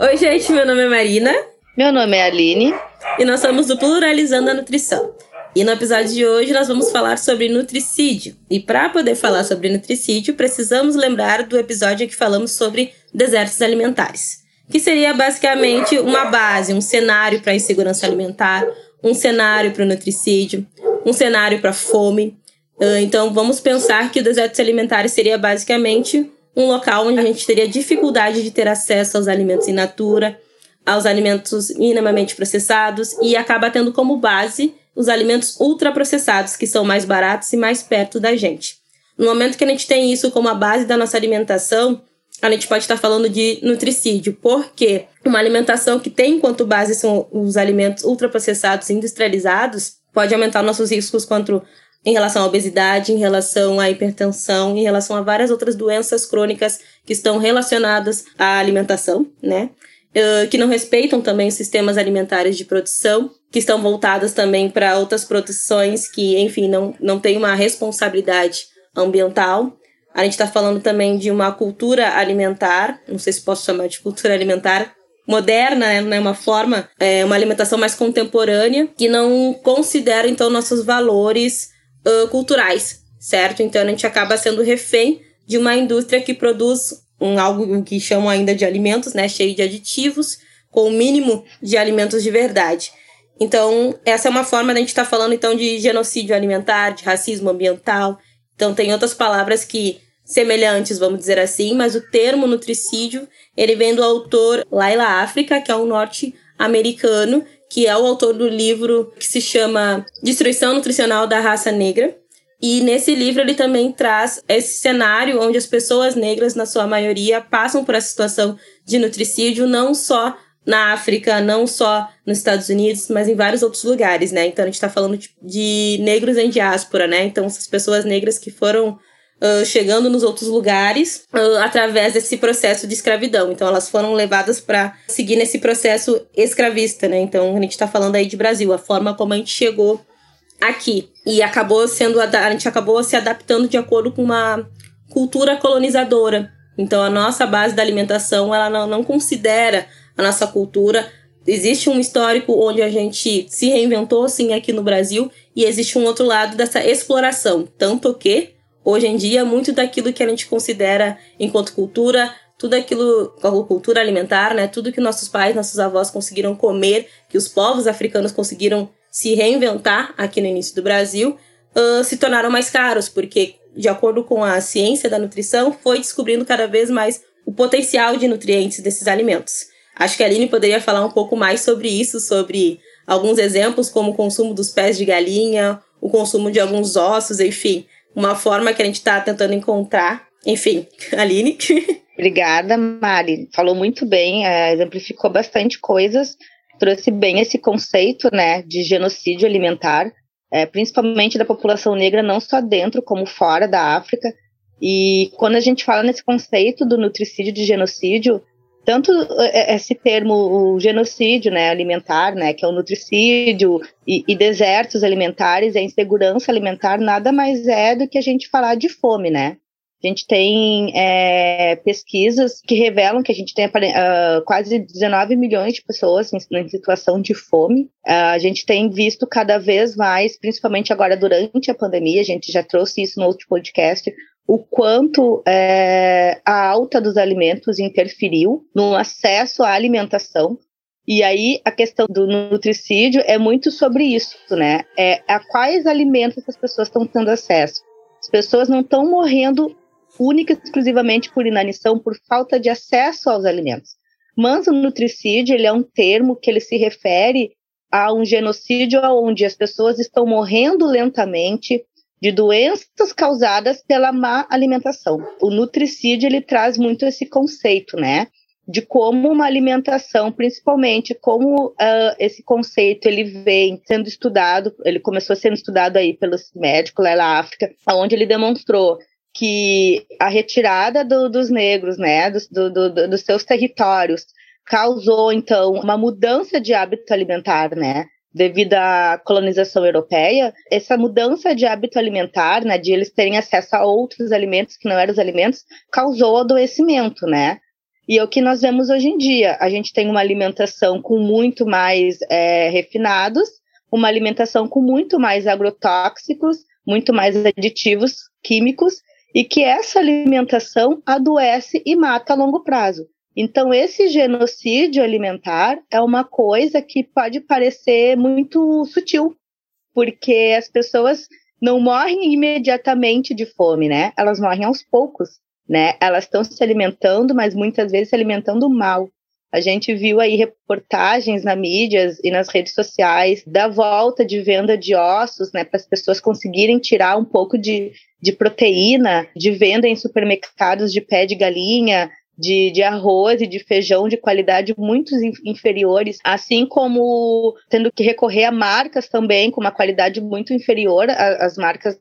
Oi, gente, meu nome é Marina. Meu nome é Aline. E nós somos do Pluralizando a Nutrição. E no episódio de hoje nós vamos falar sobre nutricídio. E para poder falar sobre nutricídio, precisamos lembrar do episódio que falamos sobre desertos alimentares, que seria basicamente uma base, um cenário para a insegurança alimentar, um cenário para o nutricídio, um cenário para fome. Ah, então vamos pensar que o desertos alimentares seria basicamente um local onde a gente teria dificuldade de ter acesso aos alimentos in natura, aos alimentos minimamente processados e acaba tendo como base os alimentos ultraprocessados, que são mais baratos e mais perto da gente. No momento que a gente tem isso como a base da nossa alimentação, a gente pode estar falando de nutricídio, porque uma alimentação que tem enquanto base são os alimentos ultraprocessados e industrializados pode aumentar nossos riscos quanto em relação à obesidade, em relação à hipertensão, em relação a várias outras doenças crônicas que estão relacionadas à alimentação, né? Uh, que não respeitam também os sistemas alimentares de produção, que estão voltadas também para outras produções que, enfim, não, não têm uma responsabilidade ambiental. A gente está falando também de uma cultura alimentar, não sei se posso chamar de cultura alimentar, moderna, né, uma forma, é, uma alimentação mais contemporânea, que não considera, então, nossos valores uh, culturais, certo? Então a gente acaba sendo refém de uma indústria que produz um algo que chamam ainda de alimentos, né, cheio de aditivos, com o mínimo de alimentos de verdade. Então, essa é uma forma da gente estar tá falando então de genocídio alimentar, de racismo ambiental. Então, tem outras palavras que semelhantes, vamos dizer assim, mas o termo nutricídio, ele vem do autor Laila África, que é um norte-americano, que é o autor do livro que se chama Destruição Nutricional da Raça Negra. E nesse livro ele também traz esse cenário onde as pessoas negras, na sua maioria, passam por essa situação de nutricídio, não só na África, não só nos Estados Unidos, mas em vários outros lugares, né? Então a gente está falando de, de negros em diáspora, né? Então essas pessoas negras que foram uh, chegando nos outros lugares uh, através desse processo de escravidão. Então, elas foram levadas para seguir nesse processo escravista, né? Então, a gente está falando aí de Brasil, a forma como a gente chegou aqui. E acabou sendo, a gente acabou se adaptando de acordo com uma cultura colonizadora. Então, a nossa base da alimentação, ela não, não considera a nossa cultura existe um histórico onde a gente se reinventou, sim, aqui no Brasil, e existe um outro lado dessa exploração. Tanto que hoje em dia, muito daquilo que a gente considera enquanto cultura, tudo aquilo, cultura alimentar, né? Tudo que nossos pais, nossos avós conseguiram comer, que os povos africanos conseguiram se reinventar aqui no início do Brasil, uh, se tornaram mais caros, porque, de acordo com a ciência da nutrição, foi descobrindo cada vez mais o potencial de nutrientes desses alimentos. Acho que a Aline poderia falar um pouco mais sobre isso, sobre alguns exemplos, como o consumo dos pés de galinha, o consumo de alguns ossos, enfim uma forma que a gente está tentando encontrar. Enfim, Aline. Obrigada, Mari. Falou muito bem, é, exemplificou bastante coisas, trouxe bem esse conceito né, de genocídio alimentar, é, principalmente da população negra, não só dentro, como fora da África. E quando a gente fala nesse conceito do nutricídio de genocídio, tanto é, é, esse termo o genocídio né, alimentar, né, que é o nutricídio, e, e, desertos alimentares, a insegurança alimentar, nada mais é do que a gente falar de fome, né? A gente tem é, pesquisas que revelam que a gente tem uh, quase 19 milhões de pessoas em, em situação de fome. Uh, a gente tem visto cada vez mais, principalmente agora durante a pandemia, a gente já trouxe isso no outro podcast, o quanto é, a alta dos alimentos interferiu no acesso à alimentação. E aí a questão do nutricídio é muito sobre isso, né? É a quais alimentos as pessoas estão tendo acesso. As pessoas não estão morrendo única e exclusivamente por inanição, por falta de acesso aos alimentos. Mas o nutricídio ele é um termo que ele se refere a um genocídio onde as pessoas estão morrendo lentamente, de doenças causadas pela má alimentação. O nutricídio ele traz muito esse conceito, né? de como uma alimentação, principalmente como uh, esse conceito ele vem sendo estudado, ele começou sendo estudado aí pelos médicos lá na África, onde ele demonstrou que a retirada do, dos negros, né, dos, do, do, dos seus territórios, causou então uma mudança de hábito alimentar, né? Devido à colonização europeia, essa mudança de hábito alimentar, né, de eles terem acesso a outros alimentos que não eram os alimentos, causou adoecimento, né? E é o que nós vemos hoje em dia. A gente tem uma alimentação com muito mais é, refinados, uma alimentação com muito mais agrotóxicos, muito mais aditivos químicos, e que essa alimentação adoece e mata a longo prazo. Então, esse genocídio alimentar é uma coisa que pode parecer muito sutil, porque as pessoas não morrem imediatamente de fome, né? Elas morrem aos poucos né? Elas estão se alimentando, mas muitas vezes se alimentando mal. A gente viu aí reportagens na mídias e nas redes sociais da volta de venda de ossos, né, para as pessoas conseguirem tirar um pouco de, de proteína de venda em supermercados de pé de galinha, de, de, arroz e de feijão de qualidade muito inferiores, assim como tendo que recorrer a marcas também com uma qualidade muito inferior às marcas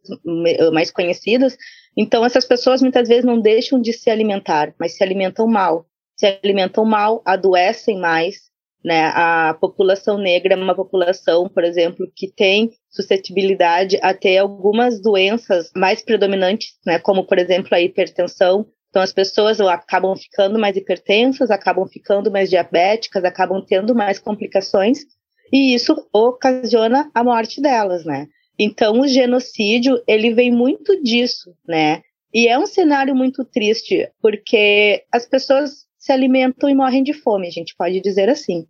mais conhecidas, então, essas pessoas muitas vezes não deixam de se alimentar, mas se alimentam mal. Se alimentam mal, adoecem mais. Né? A população negra é uma população, por exemplo, que tem suscetibilidade a ter algumas doenças mais predominantes, né? como, por exemplo, a hipertensão. Então, as pessoas acabam ficando mais hipertensas, acabam ficando mais diabéticas, acabam tendo mais complicações, e isso ocasiona a morte delas, né? Então, o genocídio, ele vem muito disso, né? E é um cenário muito triste, porque as pessoas se alimentam e morrem de fome, a gente pode dizer assim.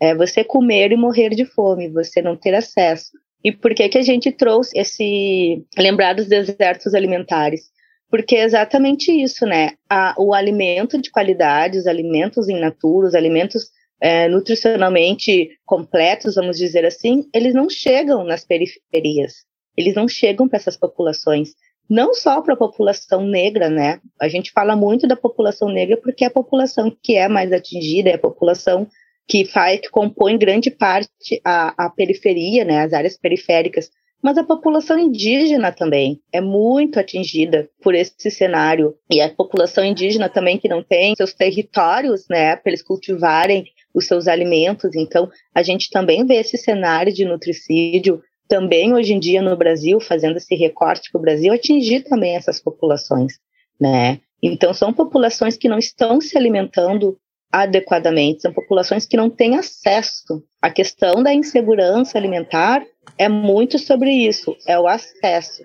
É você comer e morrer de fome, você não ter acesso. E por que que a gente trouxe esse lembrar dos desertos alimentares? Porque é exatamente isso, né? A, o alimento de qualidade, os alimentos in natura, os alimentos é, nutricionalmente completos, vamos dizer assim, eles não chegam nas periferias, eles não chegam para essas populações. Não só para a população negra, né? A gente fala muito da população negra porque é a população que é mais atingida, é a população que faz, que compõe grande parte a, a periferia, né? As áreas periféricas. Mas a população indígena também é muito atingida por esse cenário. E a população indígena também que não tem seus territórios, né, para eles cultivarem os seus alimentos. Então, a gente também vê esse cenário de nutricídio também hoje em dia no Brasil, fazendo esse recorte para o Brasil, atingir também essas populações, né? Então, são populações que não estão se alimentando adequadamente, são populações que não têm acesso. A questão da insegurança alimentar é muito sobre isso, é o acesso.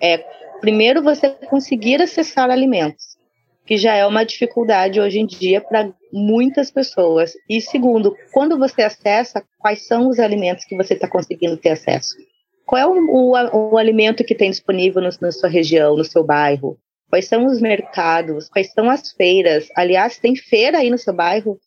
É primeiro você conseguir acessar alimentos que já é uma dificuldade hoje em dia para muitas pessoas. E segundo, quando você acessa, quais são os alimentos que você está conseguindo ter acesso? Qual é o, o, o alimento que tem disponível no, na sua região, no seu bairro? Quais são os mercados? Quais são as feiras? Aliás, tem feira aí no seu bairro?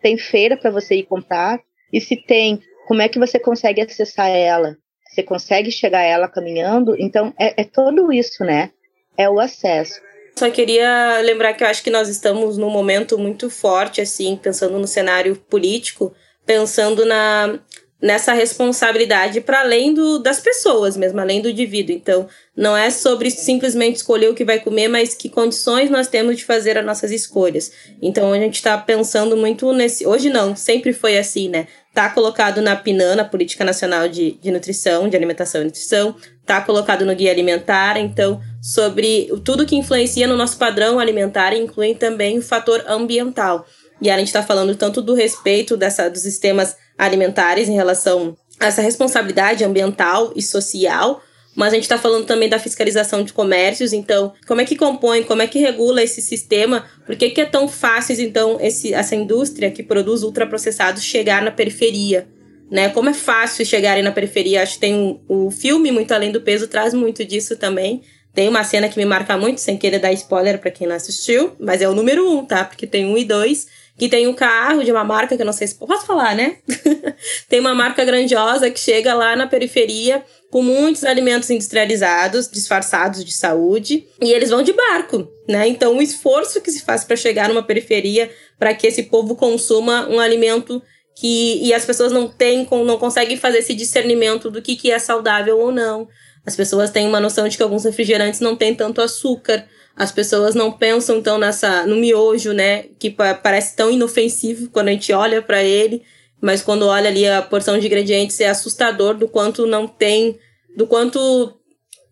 Tem feira para você ir comprar? E se tem, como é que você consegue acessar ela? Você consegue chegar a ela caminhando? Então, é, é tudo isso, né? É o acesso. Só queria lembrar que eu acho que nós estamos num momento muito forte, assim, pensando no cenário político, pensando na, nessa responsabilidade para além do, das pessoas mesmo, além do indivíduo. Então, não é sobre simplesmente escolher o que vai comer, mas que condições nós temos de fazer as nossas escolhas. Então, a gente está pensando muito nesse. Hoje não, sempre foi assim, né? Tá colocado na PNAN, na Política Nacional de, de Nutrição, de Alimentação e Nutrição, tá colocado no Guia Alimentar, então, sobre tudo que influencia no nosso padrão alimentar, inclui também o fator ambiental. E a gente está falando tanto do respeito dessa, dos sistemas alimentares em relação a essa responsabilidade ambiental e social, mas a gente está falando também da fiscalização de comércios, então, como é que compõe, como é que regula esse sistema? Por que, que é tão fácil, então, esse, essa indústria que produz ultraprocessados chegar na periferia? Né? Como é fácil chegarem na periferia? Acho que tem o filme Muito Além do Peso traz muito disso também. Tem uma cena que me marca muito, sem querer dar spoiler para quem não assistiu, mas é o número um, tá? Porque tem um e dois, que tem um carro de uma marca que eu não sei se posso falar, né? tem uma marca grandiosa que chega lá na periferia com muitos alimentos industrializados, disfarçados de saúde, e eles vão de barco, né? Então, o esforço que se faz para chegar numa periferia para que esse povo consuma um alimento que e as pessoas não têm não conseguem fazer esse discernimento do que, que é saudável ou não. As pessoas têm uma noção de que alguns refrigerantes não têm tanto açúcar. As pessoas não pensam então nessa no miojo, né, que parece tão inofensivo quando a gente olha para ele, mas quando olha ali a porção de ingredientes é assustador do quanto não tem, do quanto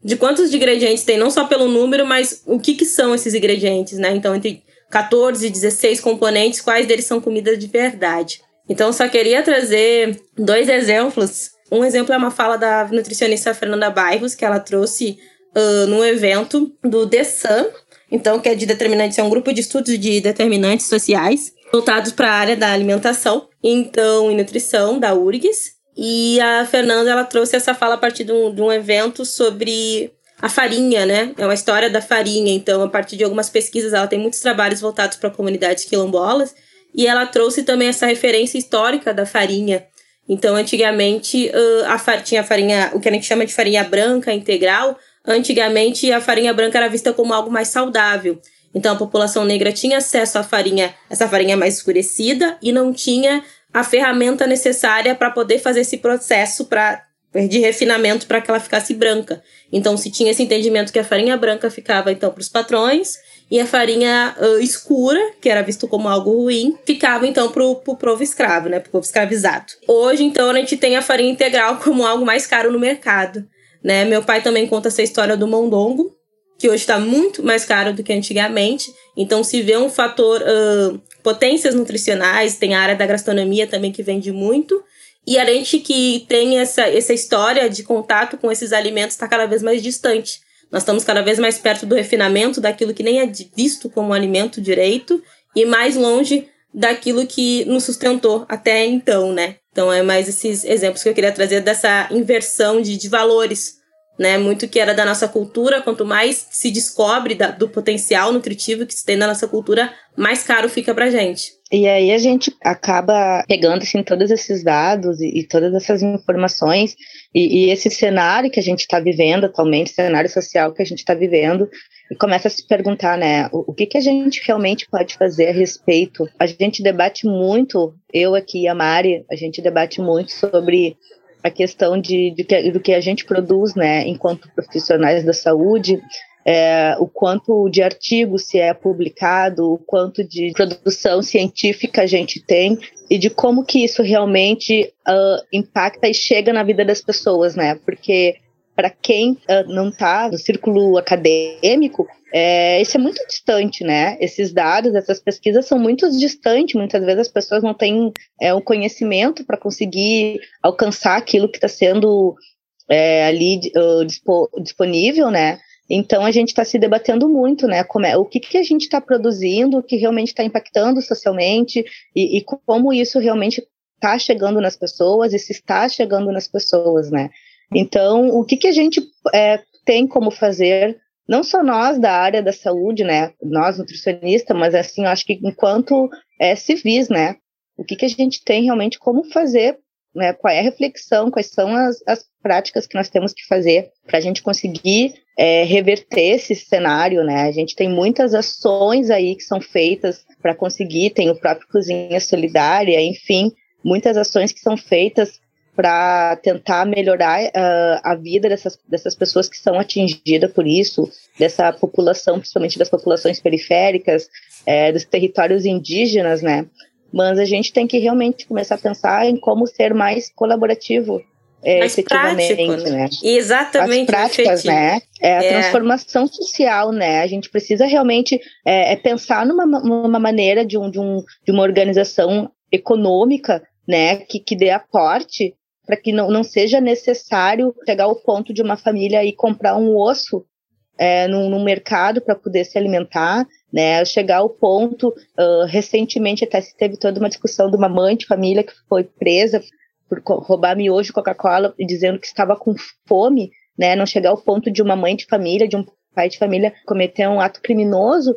de quantos ingredientes tem, não só pelo número, mas o que que são esses ingredientes, né? Então entre 14 e 16 componentes, quais deles são comida de verdade. Então, só queria trazer dois exemplos. Um exemplo é uma fala da nutricionista Fernanda Bairros, que ela trouxe uh, num evento do The Sun, então, que é de determinantes, é um grupo de estudos de determinantes sociais, voltados para a área da alimentação, então, e nutrição, da URGS. E a Fernanda, ela trouxe essa fala a partir de um, de um evento sobre a farinha, né? É uma história da farinha. Então, a partir de algumas pesquisas, ela tem muitos trabalhos voltados para comunidades quilombolas. E ela trouxe também essa referência histórica da farinha. Então, antigamente, uh, a tinha a farinha, o que a gente chama de farinha branca integral. Antigamente, a farinha branca era vista como algo mais saudável. Então, a população negra tinha acesso à farinha, essa farinha mais escurecida, e não tinha a ferramenta necessária para poder fazer esse processo pra, de refinamento para que ela ficasse branca. Então, se tinha esse entendimento que a farinha branca ficava, então, para os patrões, e a farinha uh, escura, que era visto como algo ruim, ficava então pro, pro povo escravo, né? Pro povo escravizado. Hoje, então, a gente tem a farinha integral como algo mais caro no mercado. Né? Meu pai também conta essa história do mondongo, que hoje está muito mais caro do que antigamente. Então, se vê um fator uh, potências nutricionais, tem a área da gastronomia também que vende muito. E a gente que tem essa, essa história de contato com esses alimentos está cada vez mais distante. Nós estamos cada vez mais perto do refinamento daquilo que nem é visto como alimento direito e mais longe daquilo que nos sustentou até então, né? Então é mais esses exemplos que eu queria trazer dessa inversão de, de valores, né? Muito que era da nossa cultura, quanto mais se descobre da, do potencial nutritivo que se tem na nossa cultura, mais caro fica pra gente. E aí a gente acaba pegando assim, todos esses dados e, e todas essas informações e, e, esse cenário que a gente está vivendo atualmente, cenário social que a gente está vivendo, e começa a se perguntar, né, o, o, que, que a gente realmente pode fazer a respeito. A gente debate muito, eu aqui e a Mari, a gente debate muito sobre a questão de, de que, do que a gente produz, né, enquanto profissionais da saúde, é, o quanto de artigos se é publicado, o quanto de produção científica a gente tem e de como que isso realmente uh, impacta e chega na vida das pessoas, né? Porque para quem uh, não está no círculo acadêmico, é, isso é muito distante, né? Esses dados, essas pesquisas são muito distantes. Muitas vezes as pessoas não têm é, um conhecimento para conseguir alcançar aquilo que está sendo é, ali uh, dispo, disponível, né? Então a gente está se debatendo muito, né? Como é, o que, que a gente está produzindo, o que realmente está impactando socialmente e, e, como isso realmente está chegando nas pessoas e se está chegando nas pessoas, né? Então, o que, que a gente é, tem como fazer, não só nós da área da saúde, né? Nós nutricionistas, mas assim, eu acho que enquanto é, civis, né? O que, que a gente tem realmente como fazer né, qual é a reflexão, quais são as, as práticas que nós temos que fazer para a gente conseguir é, reverter esse cenário, né? A gente tem muitas ações aí que são feitas para conseguir, tem o próprio Cozinha Solidária, enfim, muitas ações que são feitas para tentar melhorar uh, a vida dessas, dessas pessoas que são atingidas por isso, dessa população, principalmente das populações periféricas, é, dos territórios indígenas, né? mas a gente tem que realmente começar a pensar em como ser mais colaborativo é, mais efetivamente, prático, né? né? Exatamente. As práticas, né? É a é. transformação social, né? A gente precisa realmente é, é pensar numa, numa maneira de, um, de, um, de uma organização econômica, né? Que, que dê aporte para que não, não seja necessário chegar ao ponto de uma família e comprar um osso é, mercado para poder se alimentar, né? Chegar ao ponto, uh, recentemente até se teve toda uma discussão de uma mãe de família que foi presa por roubar miojo Coca-Cola dizendo que estava com fome, né? Não chegar ao ponto de uma mãe de família, de um pai de família cometer um ato criminoso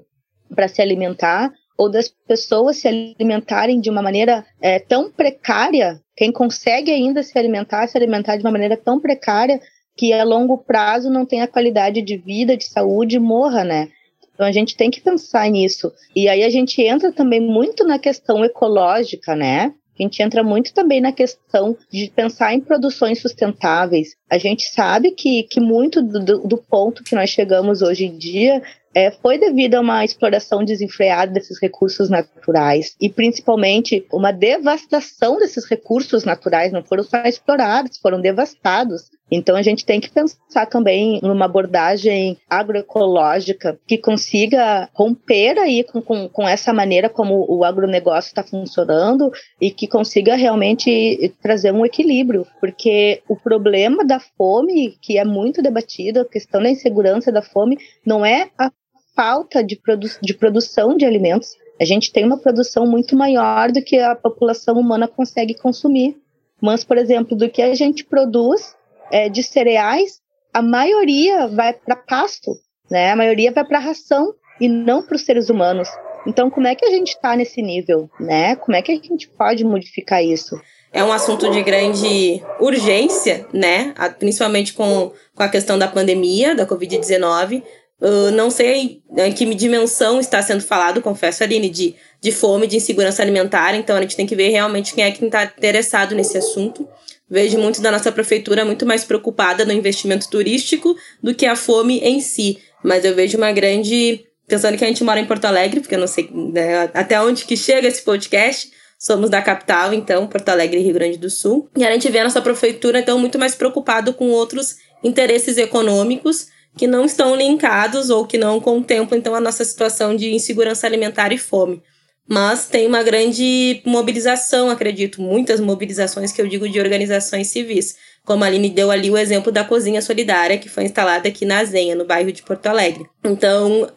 para se alimentar, ou das pessoas se alimentarem de uma maneira é, tão precária, quem consegue ainda se alimentar, se alimentar de uma maneira tão precária que a longo prazo não tenha qualidade de vida, de saúde, morra, né? Então a gente tem que pensar nisso. E aí a gente entra também muito na questão ecológica, né? A gente entra muito também na questão de pensar em produções sustentáveis. A gente sabe que, que muito do, do ponto que nós chegamos hoje em dia é, foi devido a uma exploração desenfreada desses recursos naturais e principalmente uma devastação desses recursos naturais, não foram só explorados, foram devastados. Então a gente tem que pensar também numa abordagem agroecológica que consiga romper aí com, com, com essa maneira como o agronegócio está funcionando e que consiga realmente trazer um equilíbrio, porque o problema da fome, que é muito debatido, a questão da insegurança da fome, não é a falta de, produ de produção de alimentos. A gente tem uma produção muito maior do que a população humana consegue consumir. Mas, por exemplo, do que a gente produz é, de cereais, a maioria vai para pasto, né? A maioria vai para ração e não para os seres humanos. Então, como é que a gente está nesse nível, né? Como é que a gente pode modificar isso? É um assunto de grande urgência, né? Principalmente com, com a questão da pandemia, da Covid-19, Uh, não sei em que dimensão está sendo falado, confesso, Aline, de, de fome, de insegurança alimentar. Então a gente tem que ver realmente quem é que está interessado nesse assunto. Vejo muito da nossa prefeitura muito mais preocupada no investimento turístico do que a fome em si. Mas eu vejo uma grande. Pensando que a gente mora em Porto Alegre, porque eu não sei né, até onde que chega esse podcast. Somos da capital, então, Porto Alegre Rio Grande do Sul. E a gente vê a nossa prefeitura, então, muito mais preocupado com outros interesses econômicos que não estão linkados ou que não contemplam então a nossa situação de insegurança alimentar e fome. Mas tem uma grande mobilização, acredito, muitas mobilizações que eu digo de organizações civis, como a Aline deu ali o exemplo da cozinha solidária que foi instalada aqui na Zenha, no bairro de Porto Alegre. Então,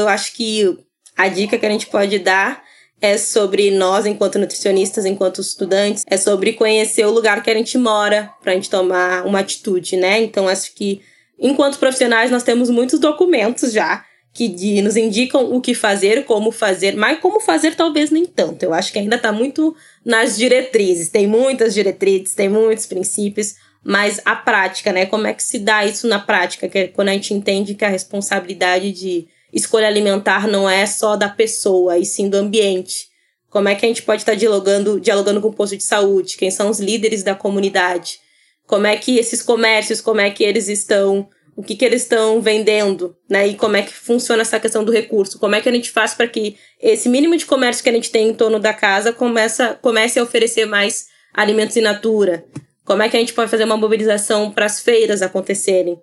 eu acho que a dica que a gente pode dar é sobre nós, enquanto nutricionistas, enquanto estudantes, é sobre conhecer o lugar que a gente mora para a gente tomar uma atitude, né? Então, acho que Enquanto profissionais, nós temos muitos documentos já que de, nos indicam o que fazer, como fazer, mas como fazer talvez nem tanto. Eu acho que ainda está muito nas diretrizes. Tem muitas diretrizes, tem muitos princípios, mas a prática, né? Como é que se dá isso na prática? Que é quando a gente entende que a responsabilidade de escolha alimentar não é só da pessoa, e sim do ambiente. Como é que a gente pode estar dialogando, dialogando com o posto de saúde? Quem são os líderes da comunidade? Como é que esses comércios, como é que eles estão, o que, que eles estão vendendo, né? E como é que funciona essa questão do recurso, como é que a gente faz para que esse mínimo de comércio que a gente tem em torno da casa começa, comece a oferecer mais alimentos in natura. Como é que a gente pode fazer uma mobilização para as feiras acontecerem?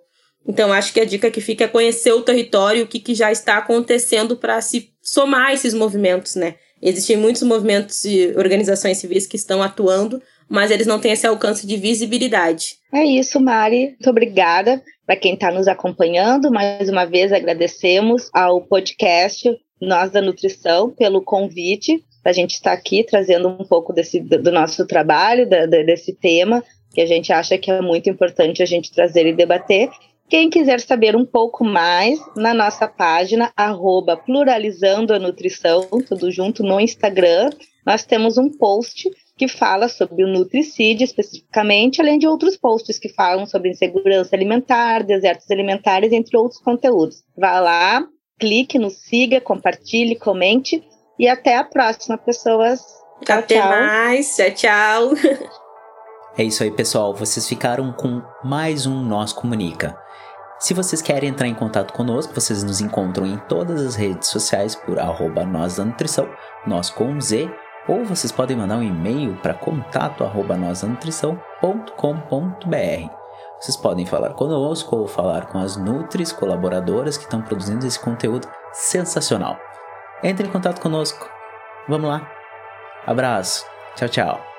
Então, acho que a dica que fica é conhecer o território, o que, que já está acontecendo para se somar esses movimentos, né? Existem muitos movimentos e organizações civis que estão atuando, mas eles não têm esse alcance de visibilidade. É isso, Mari. Muito obrigada para quem está nos acompanhando. Mais uma vez agradecemos ao podcast Nós da Nutrição pelo convite a gente estar aqui trazendo um pouco desse, do nosso trabalho, da, desse tema, que a gente acha que é muito importante a gente trazer e debater. Quem quiser saber um pouco mais, na nossa página, arroba pluralizando a nutrição, tudo junto no Instagram, nós temos um post que fala sobre o nutricídio especificamente, além de outros posts que falam sobre insegurança alimentar, desertos alimentares, entre outros conteúdos. Vá lá, clique, nos siga, compartilhe, comente e até a próxima, pessoas. Tchau, até tchau. mais. Tchau, tchau. É isso aí, pessoal. Vocês ficaram com mais um Nós Comunica. Se vocês querem entrar em contato conosco, vocês nos encontram em todas as redes sociais por arroba nós da nutrição, nós com Z ou vocês podem mandar um e-mail para contato@nosanutrição.com.br. Vocês podem falar conosco ou falar com as Nutris colaboradoras que estão produzindo esse conteúdo sensacional. Entre em contato conosco. Vamos lá. Abraço. Tchau, tchau.